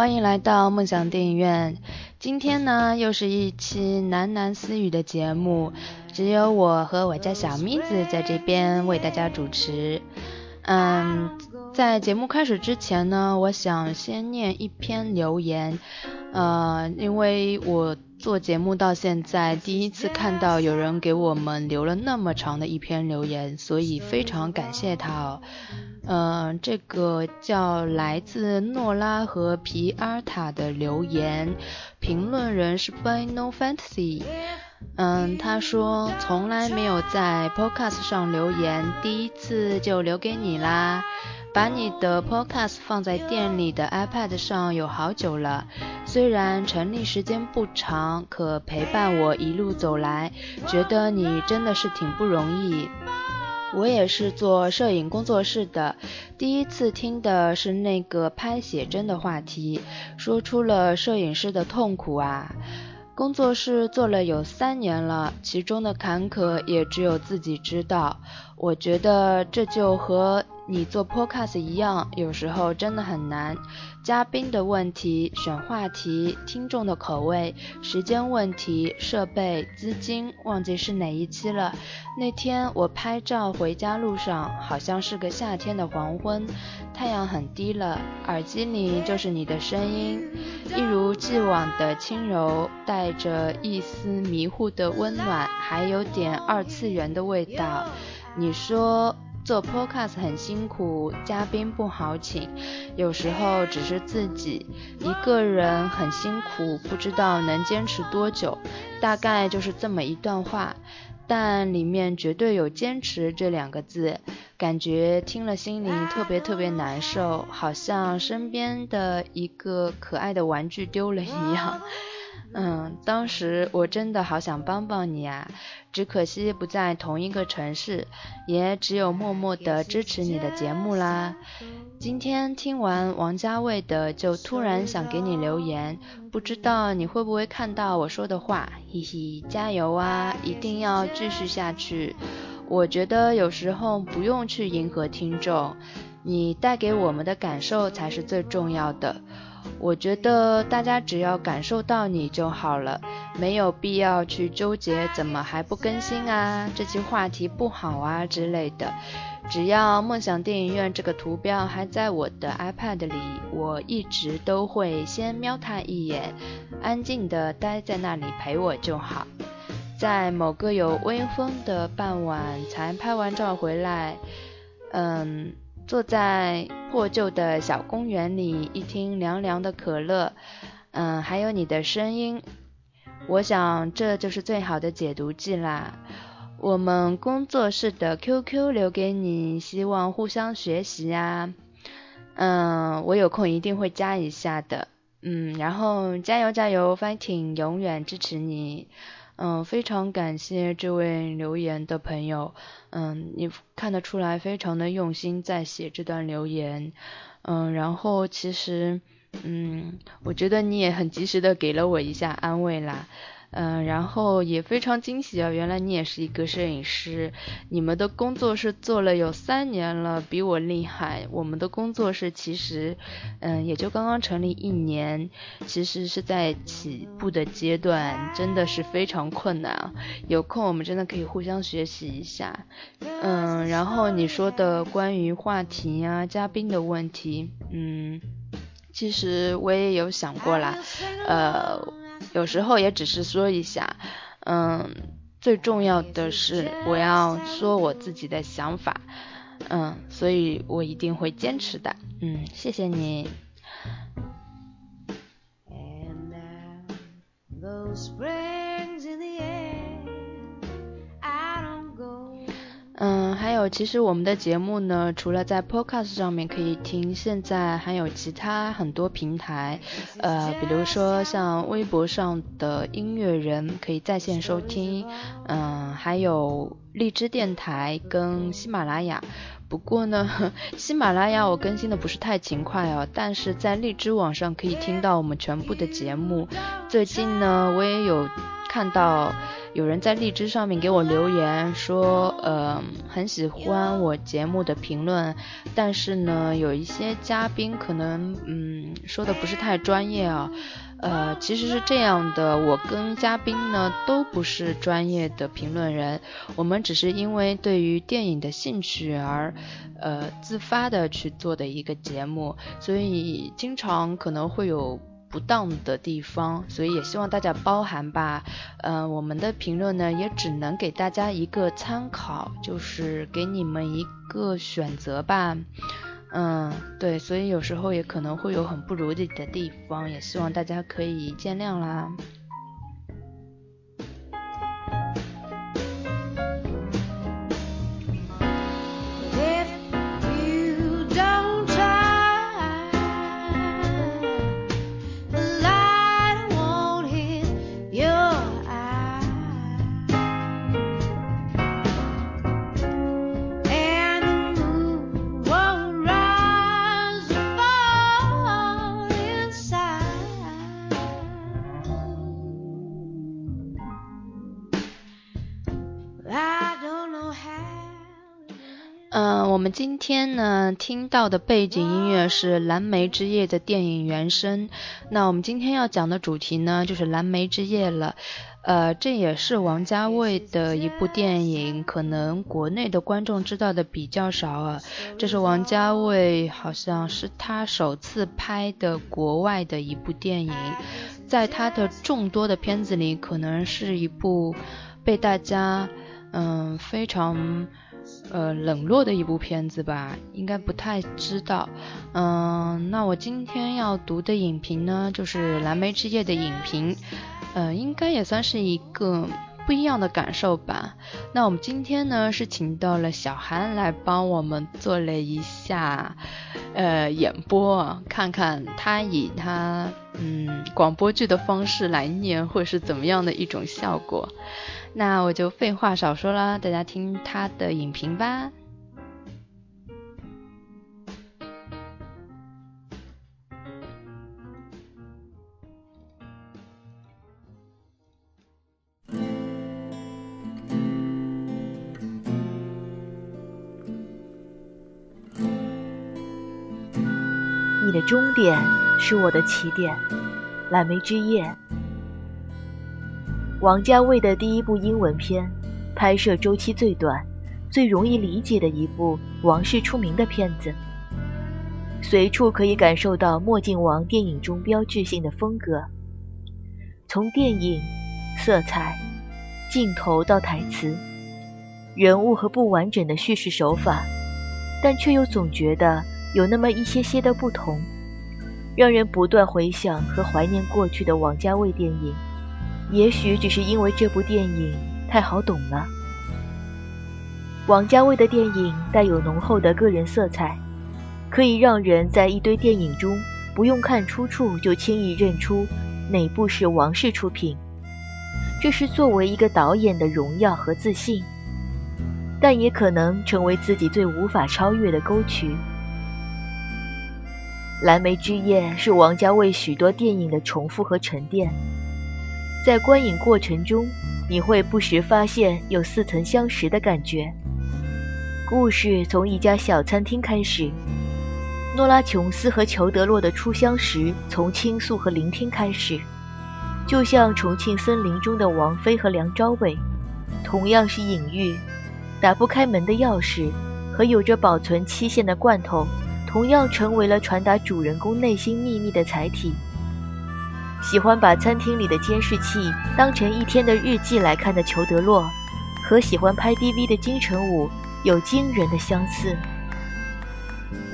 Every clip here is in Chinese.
欢迎来到梦想电影院。今天呢，又是一期喃喃私语的节目，只有我和我家小咪子在这边为大家主持。嗯，在节目开始之前呢，我想先念一篇留言，呃，因为我做节目到现在第一次看到有人给我们留了那么长的一篇留言，所以非常感谢他哦。嗯，这个叫来自诺拉和皮阿塔的留言，评论人是 By No Fantasy。嗯，他说从来没有在 Podcast 上留言，第一次就留给你啦。把你的 Podcast 放在店里的 iPad 上有好久了，虽然成立时间不长，可陪伴我一路走来，觉得你真的是挺不容易。我也是做摄影工作室的，第一次听的是那个拍写真的话题，说出了摄影师的痛苦啊。工作室做了有三年了，其中的坎坷也只有自己知道。我觉得这就和你做 podcast 一样，有时候真的很难。嘉宾的问题、选话题、听众的口味、时间问题、设备、资金，忘记是哪一期了。那天我拍照回家路上，好像是个夏天的黄昏，太阳很低了，耳机里就是你的声音，一如既往的轻柔，带着一丝迷糊的温暖，还有点二次元的味道。你说。做 podcast 很辛苦，嘉宾不好请，有时候只是自己一个人很辛苦，不知道能坚持多久，大概就是这么一段话，但里面绝对有坚持这两个字，感觉听了心里特别特别难受，好像身边的一个可爱的玩具丢了一样。嗯，当时我真的好想帮帮你啊，只可惜不在同一个城市，也只有默默的支持你的节目啦。今天听完王家卫的，就突然想给你留言，不知道你会不会看到我说的话，嘿嘿，加油啊，一定要继续下去。我觉得有时候不用去迎合听众，你带给我们的感受才是最重要的。我觉得大家只要感受到你就好了，没有必要去纠结怎么还不更新啊，这期话题不好啊之类的。只要梦想电影院这个图标还在我的 iPad 里，我一直都会先瞄它一眼，安静的待在那里陪我就好。在某个有微风的傍晚才拍完照回来，嗯。坐在破旧的小公园里，一听凉凉的可乐，嗯，还有你的声音，我想这就是最好的解毒剂啦。我们工作室的 QQ 留给你，希望互相学习啊。嗯，我有空一定会加一下的。嗯，然后加油加油，fighting，永远支持你。嗯，非常感谢这位留言的朋友。嗯，你看得出来非常的用心在写这段留言。嗯，然后其实，嗯，我觉得你也很及时的给了我一下安慰啦。嗯，然后也非常惊喜啊！原来你也是一个摄影师，你们的工作室做了有三年了，比我厉害。我们的工作室其实，嗯，也就刚刚成立一年，其实是在起步的阶段，真的是非常困难。有空我们真的可以互相学习一下。嗯，然后你说的关于话题呀、嘉宾的问题，嗯，其实我也有想过啦，呃。有时候也只是说一下，嗯，最重要的是我要说我自己的想法，嗯，所以我一定会坚持的，嗯，谢谢你。有，其实我们的节目呢，除了在 Podcast 上面可以听，现在还有其他很多平台，呃，比如说像微博上的音乐人可以在线收听，嗯，还有荔枝电台跟喜马拉雅。不过呢，喜马拉雅我更新的不是太勤快哦，但是在荔枝网上可以听到我们全部的节目。最近呢，我也有看到。有人在荔枝上面给我留言说，呃，很喜欢我节目的评论，但是呢，有一些嘉宾可能，嗯，说的不是太专业啊。呃，其实是这样的，我跟嘉宾呢都不是专业的评论人，我们只是因为对于电影的兴趣而，呃，自发的去做的一个节目，所以经常可能会有。不当的地方，所以也希望大家包涵吧。嗯，我们的评论呢，也只能给大家一个参考，就是给你们一个选择吧。嗯，对，所以有时候也可能会有很不如意的地方，也希望大家可以见谅啦。今天呢听到的背景音乐是《蓝莓之夜》的电影原声。那我们今天要讲的主题呢就是《蓝莓之夜》了。呃，这也是王家卫的一部电影，可能国内的观众知道的比较少啊。这是王家卫好像是他首次拍的国外的一部电影，在他的众多的片子里，可能是一部被大家嗯非常。呃，冷落的一部片子吧，应该不太知道。嗯，那我今天要读的影评呢，就是《蓝莓之夜》的影评。呃，应该也算是一个不一样的感受吧。那我们今天呢，是请到了小韩来帮我们做了一下呃演播，看看他以他嗯广播剧的方式来念，会是怎么样的一种效果。那我就废话少说啦，大家听他的影评吧。点是我的起点，《蓝莓之夜》。王家卫的第一部英文片，拍摄周期最短、最容易理解的一部王室出名的片子，随处可以感受到墨镜王电影中标志性的风格。从电影、色彩、镜头到台词、人物和不完整的叙事手法，但却又总觉得有那么一些些的不同，让人不断回想和怀念过去的王家卫电影。也许只是因为这部电影太好懂了。王家卫的电影带有浓厚的个人色彩，可以让人在一堆电影中不用看出处就轻易认出哪部是王室出品。这是作为一个导演的荣耀和自信，但也可能成为自己最无法超越的沟渠。《蓝莓之夜》是王家卫许多电影的重复和沉淀。在观影过程中，你会不时发现有似曾相识的感觉。故事从一家小餐厅开始，诺拉琼斯和裘德洛的初相识从倾诉和聆听开始，就像重庆森林中的王菲和梁朝伟，同样是隐喻。打不开门的钥匙和有着保存期限的罐头，同样成为了传达主人公内心秘密的载体。喜欢把餐厅里的监视器当成一天的日记来看的裘德洛，和喜欢拍 DV 的金城武有惊人的相似。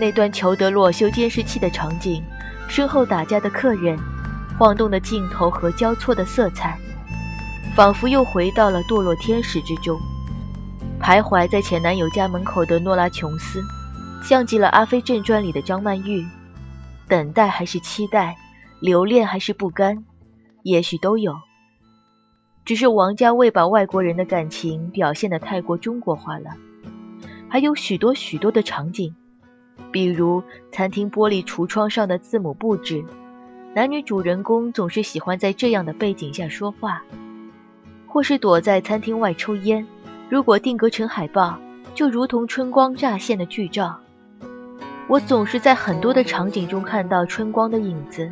那段裘德洛修监视器的场景，身后打架的客人，晃动的镜头和交错的色彩，仿佛又回到了堕落天使之中。徘徊在前男友家门口的诺拉琼斯，像极了《阿飞正传》里的张曼玉，等待还是期待？留恋还是不甘，也许都有。只是王家卫把外国人的感情表现得太过中国化了。还有许多许多的场景，比如餐厅玻璃橱窗上的字母布置，男女主人公总是喜欢在这样的背景下说话，或是躲在餐厅外抽烟。如果定格成海报，就如同春光乍现的剧照。我总是在很多的场景中看到春光的影子。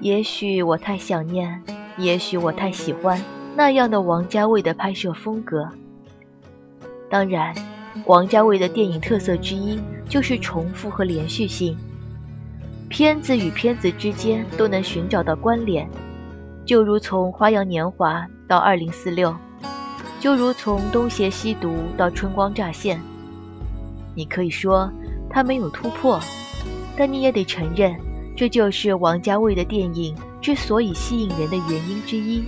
也许我太想念，也许我太喜欢那样的王家卫的拍摄风格。当然，王家卫的电影特色之一就是重复和连续性，片子与片子之间都能寻找到关联，就如从《花样年华》到《二零四六》，就如从《东邪西毒》到《春光乍现》。你可以说他没有突破，但你也得承认，这就是王家卫的电影之所以吸引人的原因之一。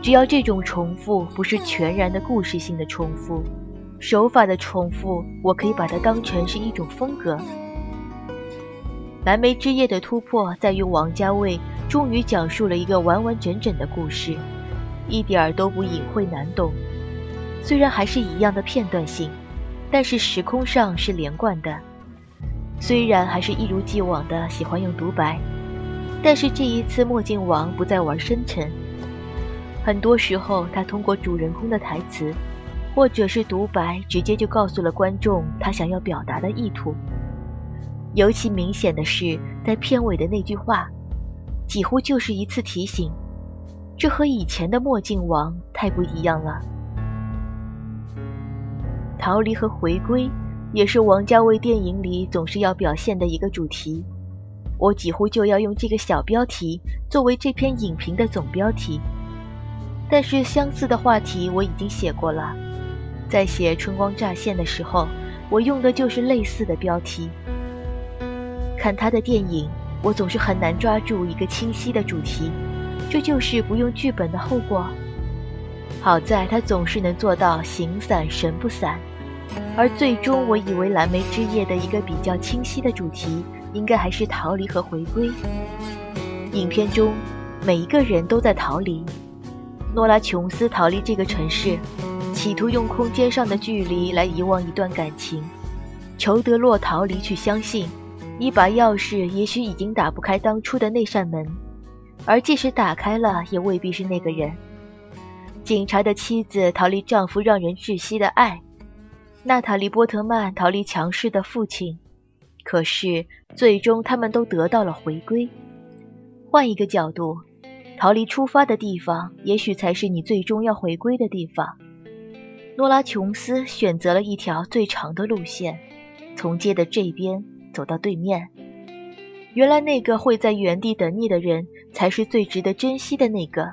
只要这种重复不是全然的故事性的重复。手法的重复，我可以把它当成是一种风格。《蓝莓之夜》的突破在于王家卫终于讲述了一个完完整整的故事，一点儿都不隐晦难懂。虽然还是一样的片段性，但是时空上是连贯的。虽然还是一如既往的喜欢用独白，但是这一次墨镜王不再玩深沉，很多时候他通过主人公的台词。或者是独白，直接就告诉了观众他想要表达的意图。尤其明显的是，在片尾的那句话，几乎就是一次提醒。这和以前的墨镜王太不一样了。逃离和回归，也是王家卫电影里总是要表现的一个主题。我几乎就要用这个小标题作为这篇影评的总标题。但是相似的话题我已经写过了。在写《春光乍现》的时候，我用的就是类似的标题。看他的电影，我总是很难抓住一个清晰的主题，这就是不用剧本的后果。好在他总是能做到形散神不散，而最终我以为《蓝莓之夜》的一个比较清晰的主题，应该还是逃离和回归。影片中每一个人都在逃离，诺拉琼斯逃离这个城市。企图用空间上的距离来遗忘一段感情，裘德洛逃离去相信，一把钥匙也许已经打不开当初的那扇门，而即使打开了，也未必是那个人。警察的妻子逃离丈夫让人窒息的爱，娜塔莉波特曼逃离强势的父亲，可是最终他们都得到了回归。换一个角度，逃离出发的地方，也许才是你最终要回归的地方。诺拉·琼斯选择了一条最长的路线，从街的这边走到对面。原来那个会在原地等你的人，才是最值得珍惜的那个。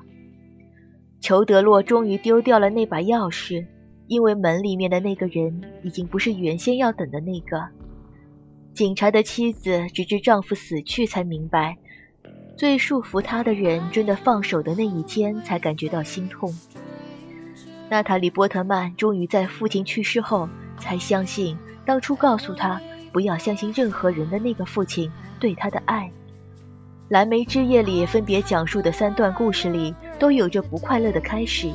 裘德洛终于丢掉了那把钥匙，因为门里面的那个人已经不是原先要等的那个。警察的妻子直至丈夫死去才明白，最束缚她的人真的放手的那一天，才感觉到心痛。娜塔莉·波特曼终于在父亲去世后，才相信当初告诉他不要相信任何人的那个父亲对他的爱。《蓝莓之夜》里分别讲述的三段故事里，都有着不快乐的开始，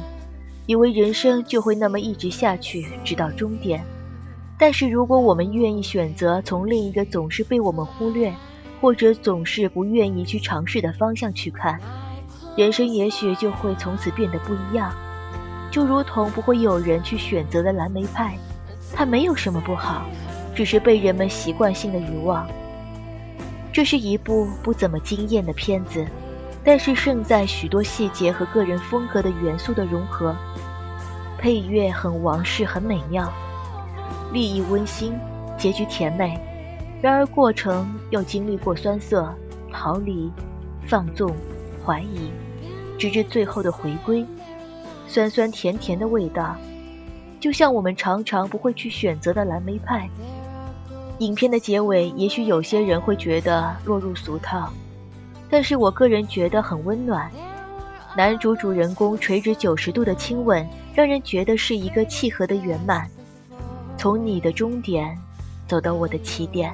以为人生就会那么一直下去，直到终点。但是如果我们愿意选择从另一个总是被我们忽略，或者总是不愿意去尝试的方向去看，人生也许就会从此变得不一样。就如同不会有人去选择的蓝莓派，它没有什么不好，只是被人们习惯性的遗忘。这是一部不怎么惊艳的片子，但是胜在许多细节和个人风格的元素的融合。配乐很王室，很美妙，立意温馨，结局甜美。然而过程又经历过酸涩、逃离、放纵、怀疑，直至最后的回归。酸酸甜甜的味道，就像我们常常不会去选择的蓝莓派。影片的结尾，也许有些人会觉得落入俗套，但是我个人觉得很温暖。男主主人公垂直九十度的亲吻，让人觉得是一个契合的圆满。从你的终点，走到我的起点。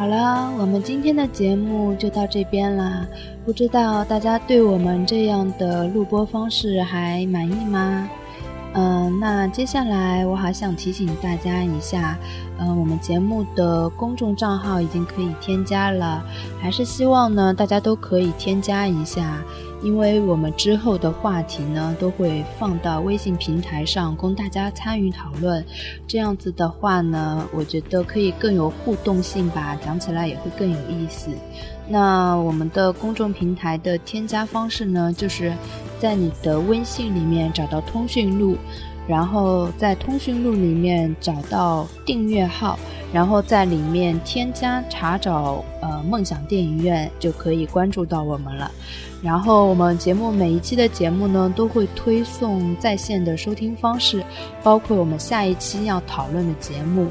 好了，我们今天的节目就到这边啦。不知道大家对我们这样的录播方式还满意吗？嗯，那接下来我还想提醒大家一下，嗯，我们节目的公众账号已经可以添加了，还是希望呢大家都可以添加一下，因为我们之后的话题呢都会放到微信平台上供大家参与讨论，这样子的话呢，我觉得可以更有互动性吧，讲起来也会更有意思。那我们的公众平台的添加方式呢，就是在你的微信里面找到通讯录，然后在通讯录里面找到订阅号，然后在里面添加查找呃梦想电影院就可以关注到我们了。然后我们节目每一期的节目呢，都会推送在线的收听方式，包括我们下一期要讨论的节目。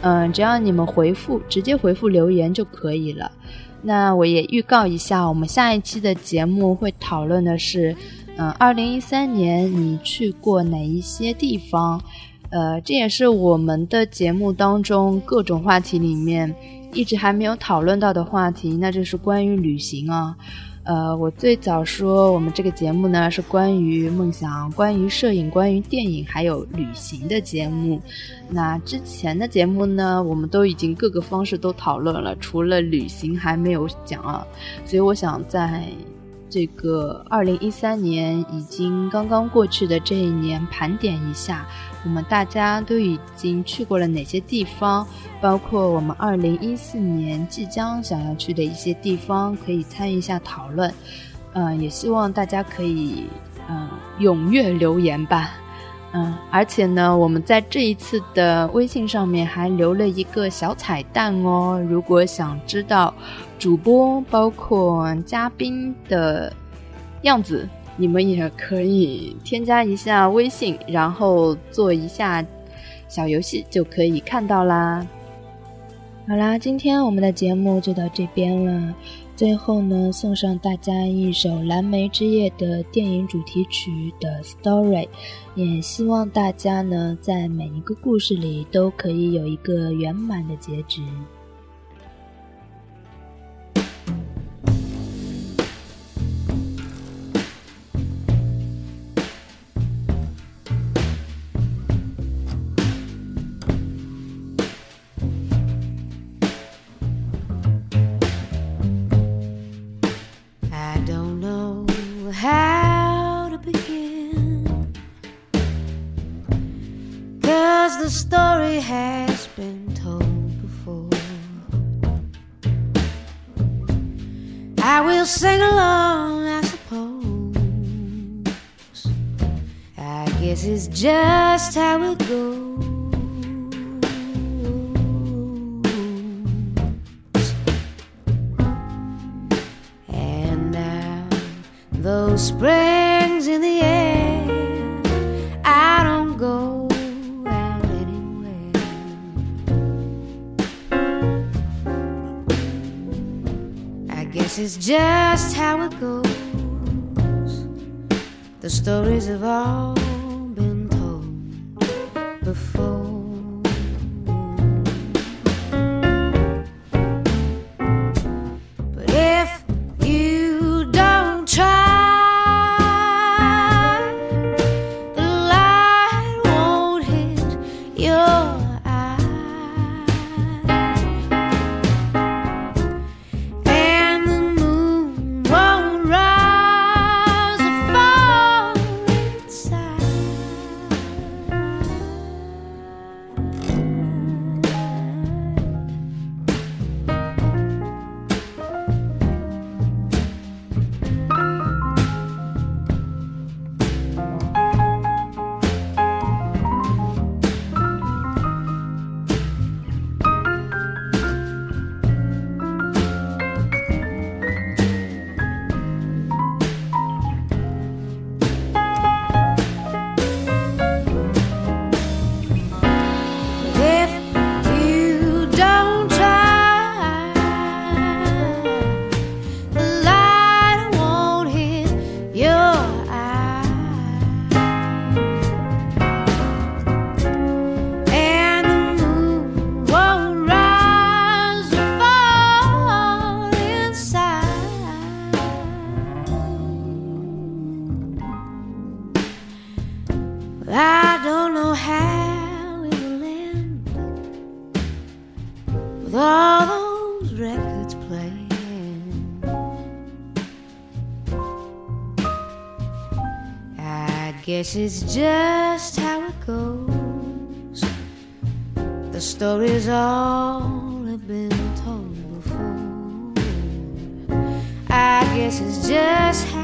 嗯，只要你们回复直接回复留言就可以了。那我也预告一下，我们下一期的节目会讨论的是，嗯，二零一三年你去过哪一些地方？呃，这也是我们的节目当中各种话题里面一直还没有讨论到的话题，那就是关于旅行啊。呃，我最早说我们这个节目呢是关于梦想、关于摄影、关于电影还有旅行的节目。那之前的节目呢，我们都已经各个方式都讨论了，除了旅行还没有讲啊。所以我想在这个二零一三年已经刚刚过去的这一年盘点一下。我们大家都已经去过了哪些地方？包括我们二零一四年即将想要去的一些地方，可以参与一下讨论。嗯，也希望大家可以嗯踊跃留言吧。嗯，而且呢，我们在这一次的微信上面还留了一个小彩蛋哦。如果想知道主播包括嘉宾的样子。你们也可以添加一下微信，然后做一下小游戏，就可以看到啦。好啦，今天我们的节目就到这边了。最后呢，送上大家一首《蓝莓之夜》的电影主题曲的 Story，也希望大家呢，在每一个故事里都可以有一个圆满的结局。Just how it goes. And now, those springs in the air, I don't go out anywhere. I guess it's just how it goes. The stories of all guess it's just how it goes. The stories all have been told before. I guess it's just how